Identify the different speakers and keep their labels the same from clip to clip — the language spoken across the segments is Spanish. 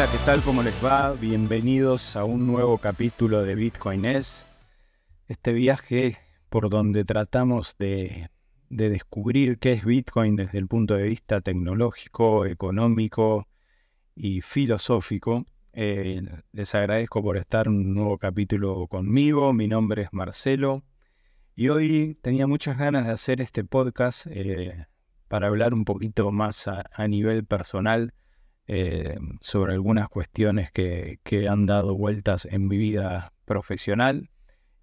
Speaker 1: Hola, ¿qué tal? ¿Cómo les va? Bienvenidos a un nuevo capítulo de Bitcoin es. Este viaje por donde tratamos de, descubrir qué es Bitcoin desde el punto de vista tecnológico, económico y filosófico. Eh, les agradezco por estar en un nuevo capítulo conmigo. Mi nombre es Marcelo y hoy tenía muchas ganas de hacer este podcast eh, para hablar un poquito más a nivel personal eh, sobre algunas cuestiones que, han dado vueltas en mi vida profesional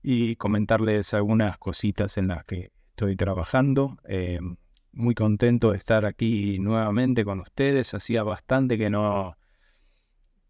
Speaker 1: y comentarles algunas cositas en las que estoy trabajando. Eh, muy contento de estar aquí nuevamente con ustedes. Hacía bastante que no,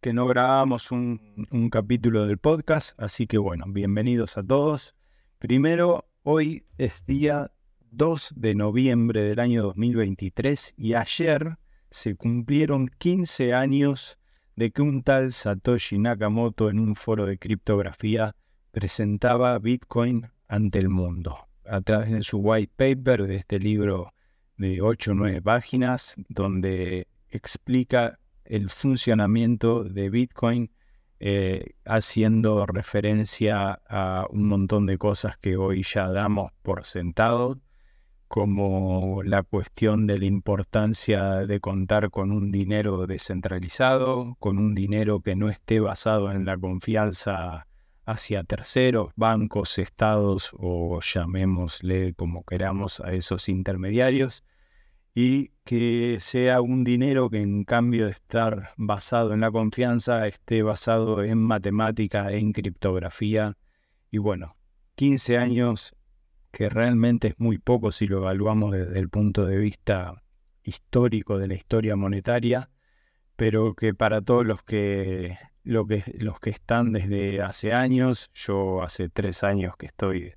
Speaker 1: que no grabamos un, un capítulo del podcast, así que bueno, bienvenidos a todos. Primero, hoy es día 2 de noviembre del año 2023 y ayer se cumplieron 15 años de que un tal Satoshi Nakamoto en un foro de criptografía presentaba Bitcoin ante el mundo. A través de su white paper, de este libro de 8 o 9 páginas, donde explica el funcionamiento de Bitcoin, eh, haciendo referencia a un montón de cosas que hoy ya damos por sentado, como la cuestión de la importancia de contar con un dinero descentralizado, con un dinero que no esté basado en la confianza hacia terceros, bancos, estados o llamémosle como queramos a esos intermediarios, y que sea un dinero que en cambio de estar basado en la confianza, esté basado en matemática, en criptografía. Y bueno, 15 años que realmente es muy poco si lo evaluamos desde el punto de vista histórico de la historia monetaria, pero que para todos los que, que, los que están desde hace años, yo hace tres años que estoy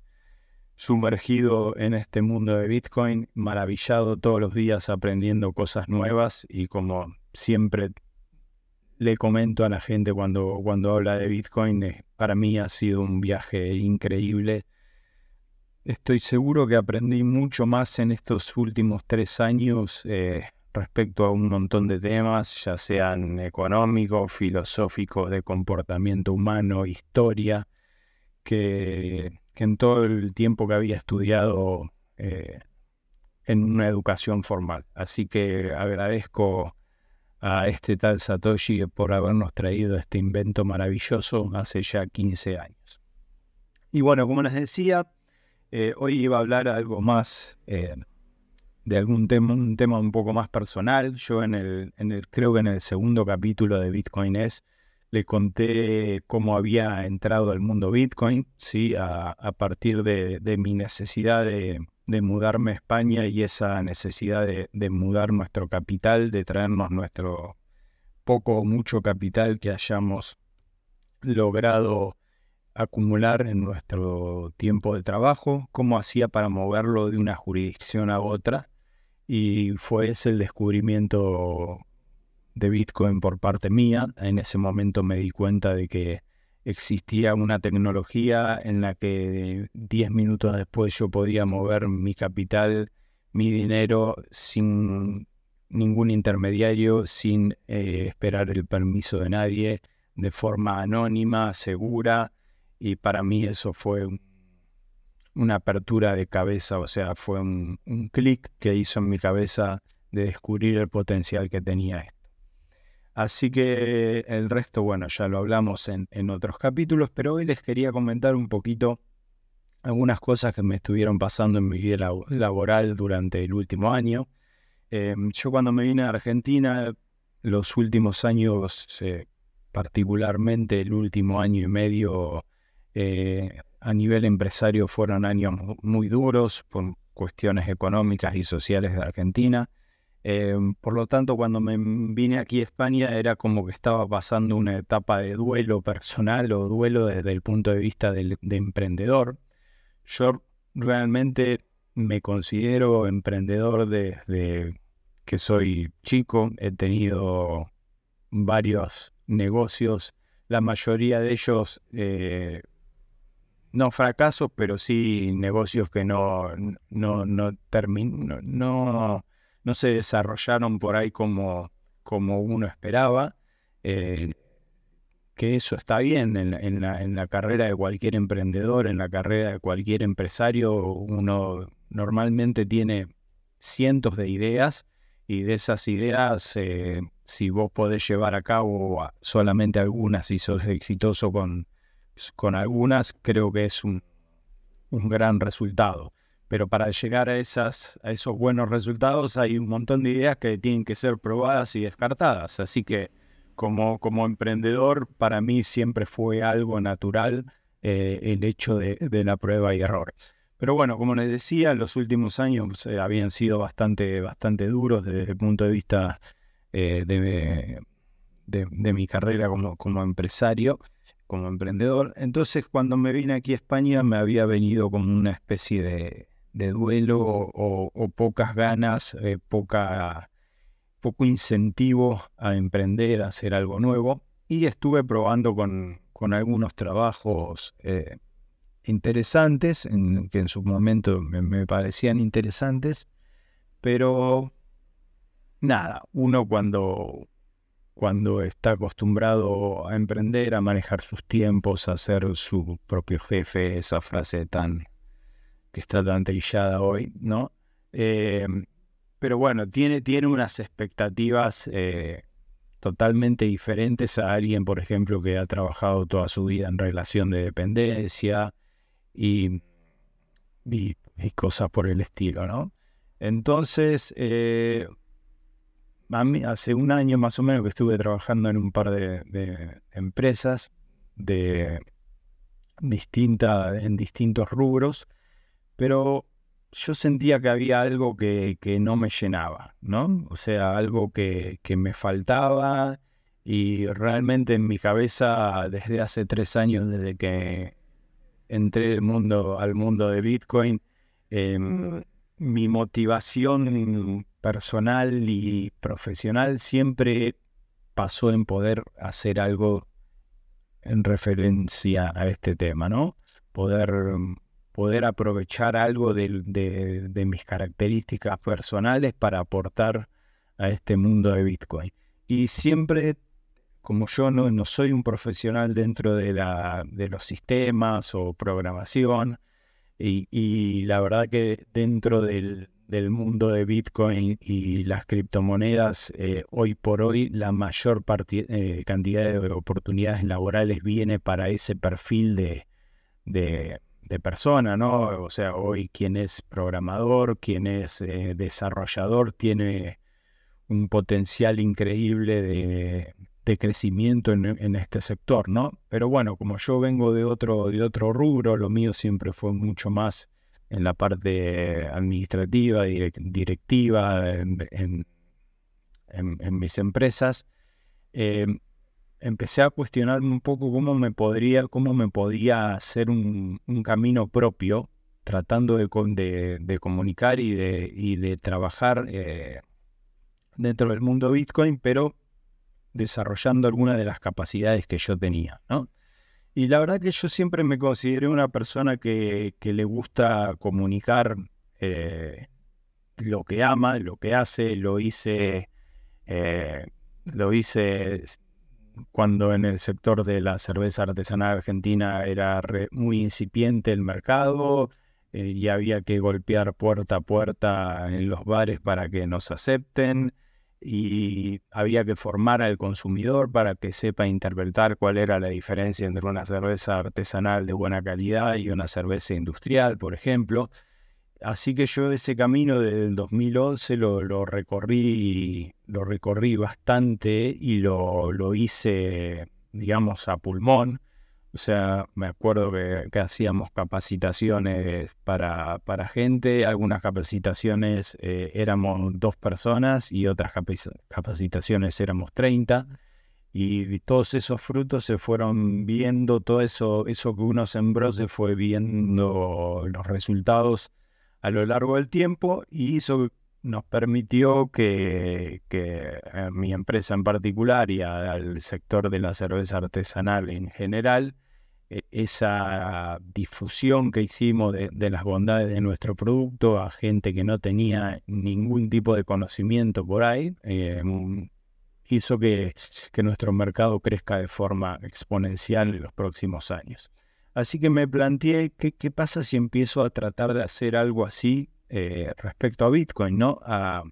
Speaker 1: sumergido en este mundo de Bitcoin, maravillado todos los días aprendiendo cosas nuevas y como siempre le comento a la gente cuando, cuando habla de Bitcoin, para mí ha sido un viaje increíble Estoy seguro que aprendí mucho más en estos últimos tres años eh, respecto a un montón de temas, ya sean económicos, filosóficos, de comportamiento humano, historia, que, en todo el tiempo que había estudiado eh, en una educación formal. Así que agradezco a este tal Satoshi por habernos traído este invento maravilloso hace ya 15 años. Y bueno, como les decía, eh, hoy iba a hablar algo más eh, de algún tema, un tema un poco más personal. Yo en el, en el, creo que en el segundo capítulo de Bitcoin es le conté cómo había entrado al mundo Bitcoin, ¿sí? a, partir de, mi necesidad de, mudarme a España y esa necesidad de, de, mudar nuestro capital, de traernos nuestro poco o mucho capital que hayamos logrado acumular en nuestro tiempo de trabajo, cómo hacía para moverlo de una jurisdicción a otra. Y fue ese el descubrimiento de Bitcoin por parte mía. En ese momento me di cuenta de que existía una tecnología en la que 10 minutos después yo podía mover mi capital, mi dinero sin ningún intermediario, sin eh, esperar el permiso de nadie, de forma anónima, segura, y para mí eso fue una apertura de cabeza, o sea, fue un, clic que hizo en mi cabeza de descubrir el potencial que tenía esto. Así que el resto, bueno, ya lo hablamos en, otros capítulos, pero hoy les quería comentar un poquito algunas cosas que me estuvieron pasando en mi vida laboral durante el último año. Eh, yo cuando me vine a Argentina, los últimos años, eh, particularmente el último año y medio, eh, a nivel empresario fueron años muy duros por cuestiones económicas y sociales de Argentina. Eh, por lo tanto, cuando me vine aquí a España era como que estaba pasando una etapa de duelo personal o duelo desde el punto de vista de emprendedor. Yo realmente me considero emprendedor desde que soy chico. He tenido varios negocios, la mayoría de ellos eh, no fracasos, pero sí negocios que no, no, no, no, no, se desarrollaron por ahí como, como uno esperaba. eh, que eso está bien en, la, carrera de cualquier emprendedor, en la carrera de cualquier empresario, uno normalmente tiene cientos de ideas y de esas ideas, eh, si vos podés llevar a cabo solamente algunas y sos exitoso con, con algunas, creo que es un, un gran resultado. Pero para llegar a, esas, a esos buenos resultados hay un montón de ideas que tienen que ser probadas y descartadas. Así que como, como emprendedor, para mí siempre fue algo natural eh, el hecho de, la prueba y error. Pero bueno, como les decía, los últimos años eh, habían sido bastante, bastante duros desde el punto de vista eh, de, de, mi carrera como, como empresario, como emprendedor. Entonces, cuando me vine aquí a España, me había venido como una especie de, duelo o, pocas ganas, poca poco incentivo a emprender, a hacer algo nuevo. Y estuve probando con, algunos trabajos eh, interesantes, en, que en su momento me, parecían interesantes, pero nada, uno cuando, cuando está acostumbrado a emprender, a manejar sus tiempos, a ser su propio jefe, esa frase tan que está tan trillada hoy, ¿no? Eh, pero bueno, tiene, tiene unas expectativas eh, totalmente diferentes a alguien, por ejemplo, que ha trabajado toda su vida en relación de dependencia y, y, cosas por el estilo, ¿no? Entonces, eh, hace un año más o menos que estuve trabajando en un par de, empresas de distinta, en distintos rubros, pero yo sentía que había algo que, no me llenaba, ¿no? O sea, algo que, me faltaba y realmente en mi cabeza desde hace tres años, desde que entré al mundo, al mundo de Bitcoin, em, mi motivación personal y profesional siempre pasó en poder hacer algo en referencia a este tema, ¿no? Poder poder aprovechar algo de, mis características personales para aportar a este mundo de Bitcoin. Y siempre, como yo no, no soy un profesional dentro de, la, de los sistemas o programación, y, la verdad que dentro del, mundo de Bitcoin y las criptomonedas, eh, hoy por hoy la mayor eh, cantidad de oportunidades laborales viene para ese perfil de, de persona, ¿no? O sea, hoy quien es programador, quien es eh, desarrollador, tiene un potencial increíble de, crecimiento en, este sector, ¿no? Pero bueno, como yo vengo de otro, de otro rubro, lo mío siempre fue mucho más en la parte administrativa, directiva, en, mis empresas. Eh, empecé a cuestionarme un poco cómo me podría, cómo me podía hacer un, camino propio, tratando de, comunicar y de, y de trabajar eh, dentro del mundo Bitcoin, pero desarrollando algunas de las capacidades que yo tenía, ¿no? Y la verdad que yo siempre me consideré una persona que, le gusta comunicar eh, lo que ama, lo que hace, lo hice, eh, lo hice cuando en el sector de la cerveza artesanal argentina era muy incipiente el mercado eh, y había que golpear puerta a puerta en los bares para que nos acepten y había que formar al consumidor para que sepa interpretar cuál era la diferencia entre una cerveza artesanal de buena calidad y una cerveza industrial, por ejemplo. Así que yo ese camino del 2011 lo, recorrí, lo recorrí bastante y lo, hice, digamos, a pulmón. O sea, me acuerdo que, hacíamos capacitaciones para, para, gente, algunas capacitaciones eh, éramos dos personas y otras capacitaciones éramos 30. Y todos esos frutos se fueron viendo, todo eso, eso que uno sembró se fue viendo los resultados a lo largo del tiempo y eso nos permitió que, mi empresa en particular y al sector de la cerveza artesanal en general, e, esa difusión que hicimos de, las bondades de nuestro producto a gente que no tenía ningún tipo de conocimiento por ahí, eh, hizo que, nuestro mercado crezca de forma exponencial en los próximos años. Así que me planteé qué, pasa si empiezo a tratar de hacer algo así eh, respecto a Bitcoin, ¿no? A,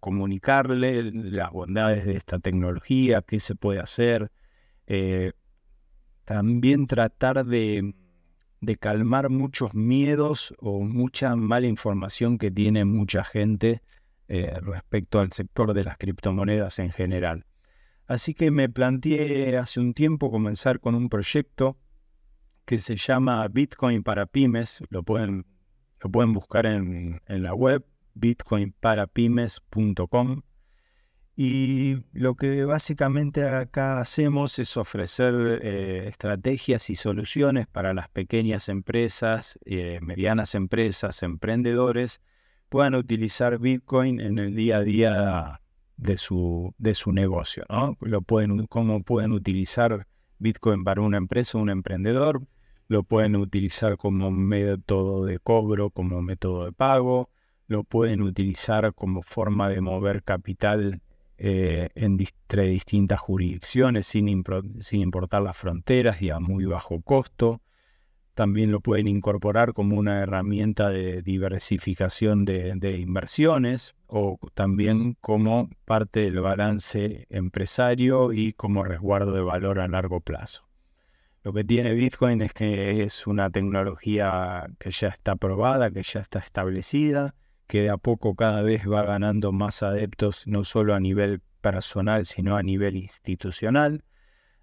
Speaker 1: comunicarle las bondades de esta tecnología, qué se puede hacer. Eh, también tratar de, calmar muchos miedos o mucha mala información que tiene mucha gente eh, respecto al sector de las criptomonedas en general. Así que me planteé hace un tiempo comenzar con un proyecto que se llama Bitcoin para pymes. Lo pueden, lo pueden buscar en, en la web bitcoinparapymes.com. Y lo que básicamente acá hacemos es ofrecer eh, estrategias y soluciones para las pequeñas empresas, eh, medianas empresas, emprendedores, puedan utilizar Bitcoin en el día a día de su, de su negocio. ¿no? Lo pueden, cómo pueden utilizar Bitcoin para una empresa, un emprendedor, lo pueden utilizar como método de cobro, como método de pago, lo pueden utilizar como forma de mover capital eh, entre distintas jurisdicciones sin, importar las fronteras y a muy bajo costo. También lo pueden incorporar como una herramienta de diversificación de, inversiones o también como parte del balance empresario y como resguardo de valor a largo plazo. Lo que tiene Bitcoin es que es una tecnología que ya está probada, que ya está establecida, que de a poco cada vez va ganando más adeptos, no solo a nivel personal, sino a nivel institucional.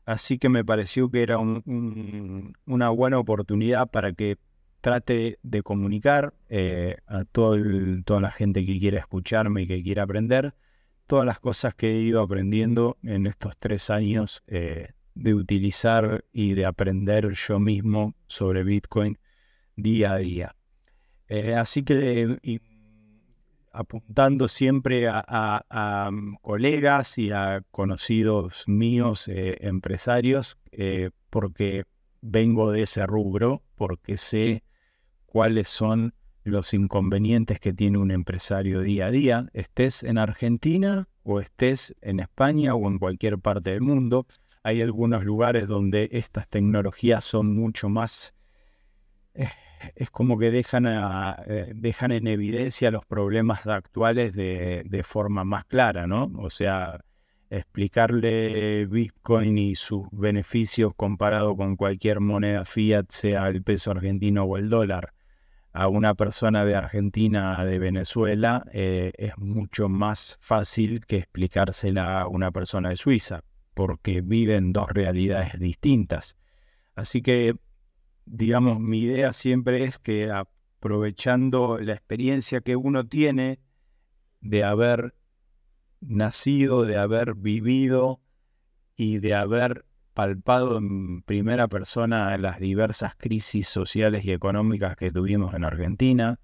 Speaker 1: Así que me pareció que era una buena oportunidad para que trate de comunicar eh, a toda la gente que quiera escucharme y que quiera aprender todas las cosas que he ido aprendiendo en estos tres años eh, de utilizar y de aprender yo mismo sobre Bitcoin día a día. Eh, así que apuntando siempre a, mm, colegas y a conocidos míos, eh, empresarios, eh, porque vengo de ese rubro, porque sé cuáles son los inconvenientes que tiene un empresario día a día, estés en Argentina o estés en España o en cualquier parte del mundo. Hay algunos lugares donde estas tecnologías son mucho más eh, es como que dejan, eh, dejan en evidencia los problemas actuales de, forma más clara, ¿no? O sea, explicarle Bitcoin y sus beneficios comparado con cualquier moneda fiat, sea el peso argentino o el dólar, a una persona de Argentina, de Venezuela, eh, es mucho más fácil que explicársela a una persona de Suiza, porque viven dos realidades distintas. Así que digamos, mi idea siempre es que aprovechando la experiencia que uno tiene de haber nacido, de haber vivido y de haber palpado en primera persona las diversas crisis sociales y económicas que tuvimos en Argentina,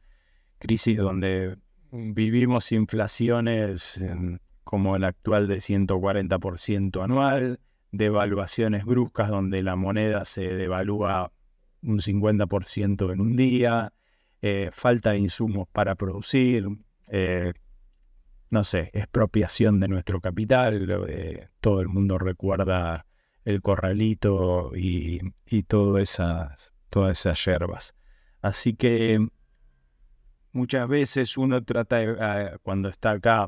Speaker 1: crisis donde vivimos inflaciones como el actual de 140% anual, devaluaciones bruscas donde la moneda se devalúa un 50% en un día, eh, falta de insumos para producir, eh, no sé, expropiación de nuestro capital, eh, todo el mundo recuerda el corralito y, todas esas, todas esas yerbas. Así que muchas veces uno trata, cuando está acá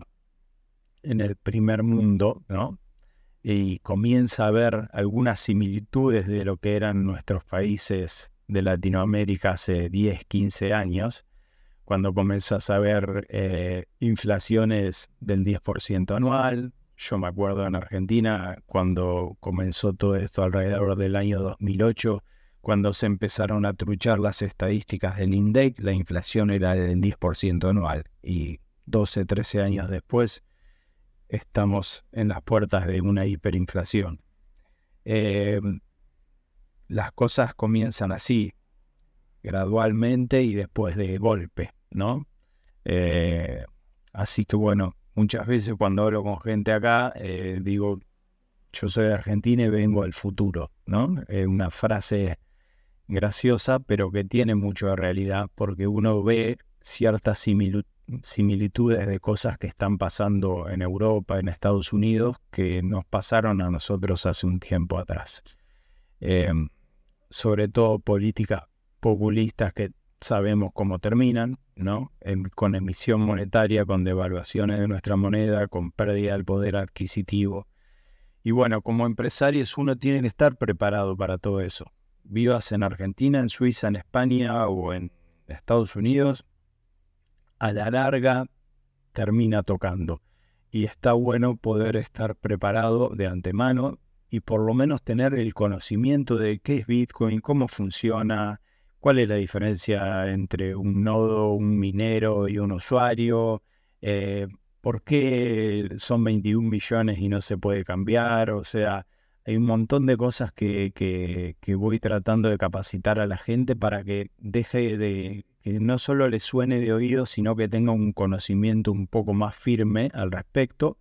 Speaker 1: en el primer mundo, ¿no? y comienza a ver algunas similitudes de lo que eran nuestros países de Latinoamérica hace 10, 15 años, cuando comenzas a ver eh, inflaciones del 10% anual. Yo me acuerdo en Argentina cuando comenzó todo esto alrededor del año 2008, cuando se empezaron a truchar las estadísticas del INDEC, la inflación era del 10% anual y 12, 13 años después estamos en las puertas de una hiperinflación. Em, las cosas comienzan así, gradualmente y después de golpe, ¿no? Eh, así que bueno, muchas veces cuando hablo con gente acá, eh, digo, yo soy de Argentina y vengo del futuro, ¿no? Es una frase graciosa, pero que tiene mucho de realidad, porque uno ve ciertas similitudes de cosas que están pasando en Europa, en Estados Unidos, que nos pasaron a nosotros hace un tiempo atrás. Em, sobre todo políticas populistas que sabemos cómo terminan, ¿no? con emisión monetaria, con devaluaciones de nuestra moneda, con pérdida del poder adquisitivo. Y bueno, como empresarios uno tiene que estar preparado para todo eso. Vivas en Argentina, en Suiza, en España o en Estados Unidos, a la larga termina tocando. Y está bueno poder estar preparado de antemano y por lo menos tener el conocimiento de qué es Bitcoin, cómo funciona, cuál es la diferencia entre un nodo, un minero y un usuario, eh, por qué son 21 millones y no se puede cambiar, o sea, hay un montón de cosas que, que, voy tratando de capacitar a la gente para que deje de, que no solo le suene de oído, sino que tenga un conocimiento un poco más firme al respecto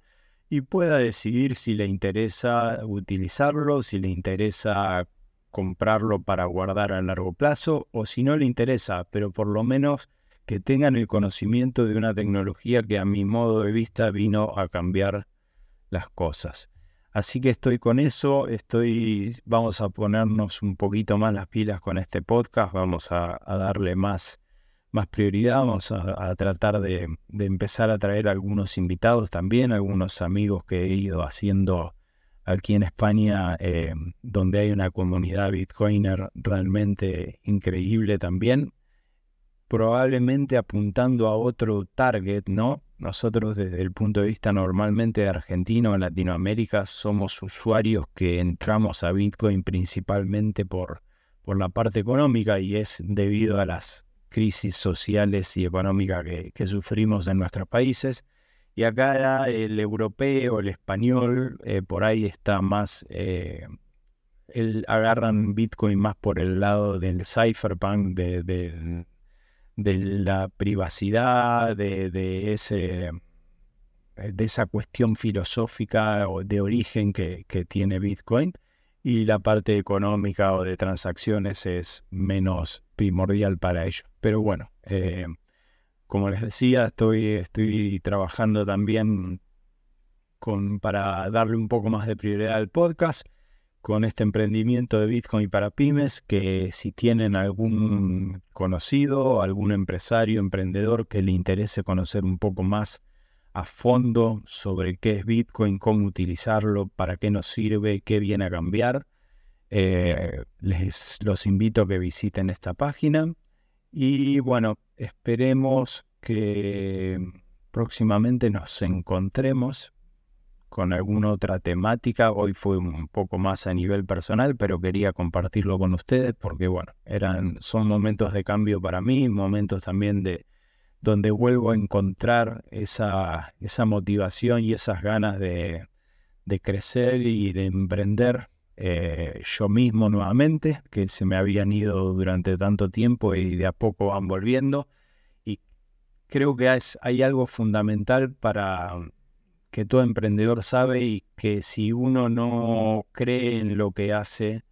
Speaker 1: y pueda decidir si le interesa utilizarlo, si le interesa comprarlo para guardar a largo plazo o si no le interesa, pero por lo menos que tengan el conocimiento de una tecnología que a mi modo de vista vino a cambiar las cosas. Así que estoy con eso, estoy, vamos a ponernos un poquito más las pilas con este podcast, vamos a, darle más, más prioridad, vamos a, tratar de, de, empezar a traer algunos invitados también, algunos amigos que he ido haciendo aquí en España, eh, donde hay una comunidad bitcoiner realmente increíble también, probablemente apuntando a otro target, ¿no? Nosotros desde el punto de vista normalmente argentino en Latinoamérica somos usuarios que entramos a Bitcoin principalmente por, por la parte económica y es debido a las crisis sociales y económicas que, sufrimos en nuestros países. Y acá el europeo, el español, eh, por ahí está más, eh, agarran Bitcoin más por el lado del cypherpunk, de, de, la privacidad, de, ese, de esa cuestión filosófica o de origen que tiene Bitcoin. Y la parte económica o de transacciones es menos primordial para ellos. Pero bueno, eh, como les decía, estoy, estoy trabajando también con, para darle un poco más de prioridad al podcast con este emprendimiento de Bitcoin para pymes, que si tienen algún conocido, algún empresario, emprendedor que le interese conocer un poco más a fondo sobre qué es Bitcoin, cómo utilizarlo, para qué nos sirve, qué viene a cambiar, eh, les los invito a que visiten esta página. Y bueno, esperemos que próximamente nos encontremos con alguna otra temática. Hoy fue un poco más a nivel personal, pero quería compartirlo con ustedes porque, bueno, eran, son momentos de cambio para mí, momentos también de donde vuelvo a encontrar esa, esa motivación y esas ganas de, de crecer y de emprender eh, yo mismo nuevamente, que se me habían ido durante tanto tiempo y de a poco van volviendo. Y creo que hay algo fundamental para que todo emprendedor sabe y que si uno no cree en lo que hace,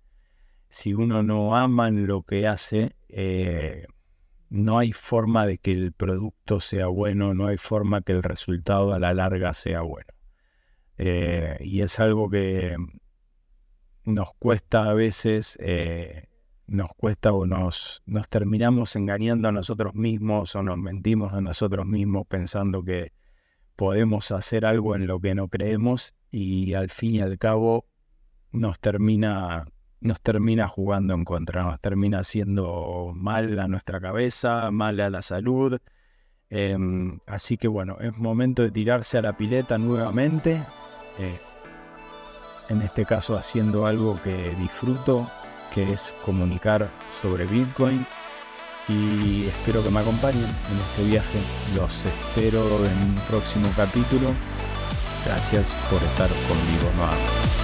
Speaker 1: si uno no ama en lo que hace, eh, no hay forma de que el producto sea bueno, no hay forma que el resultado a la larga sea bueno. Eh, y es algo que nos cuesta a veces, eh, nos cuesta o nos, nos terminamos engañando a nosotros mismos o nos mentimos a nosotros mismos pensando que podemos hacer algo en lo que no creemos y al fin y al cabo nos termina, nos termina jugando en contra, nos termina haciendo mal a nuestra cabeza, mal a la salud. Em, así que bueno, es momento de tirarse a la pileta nuevamente. Eh, en este caso haciendo algo que disfruto, que es comunicar sobre Bitcoin. Y espero que me acompañen en este viaje. Los espero en un próximo capítulo. Gracias por estar conmigo nuevamente.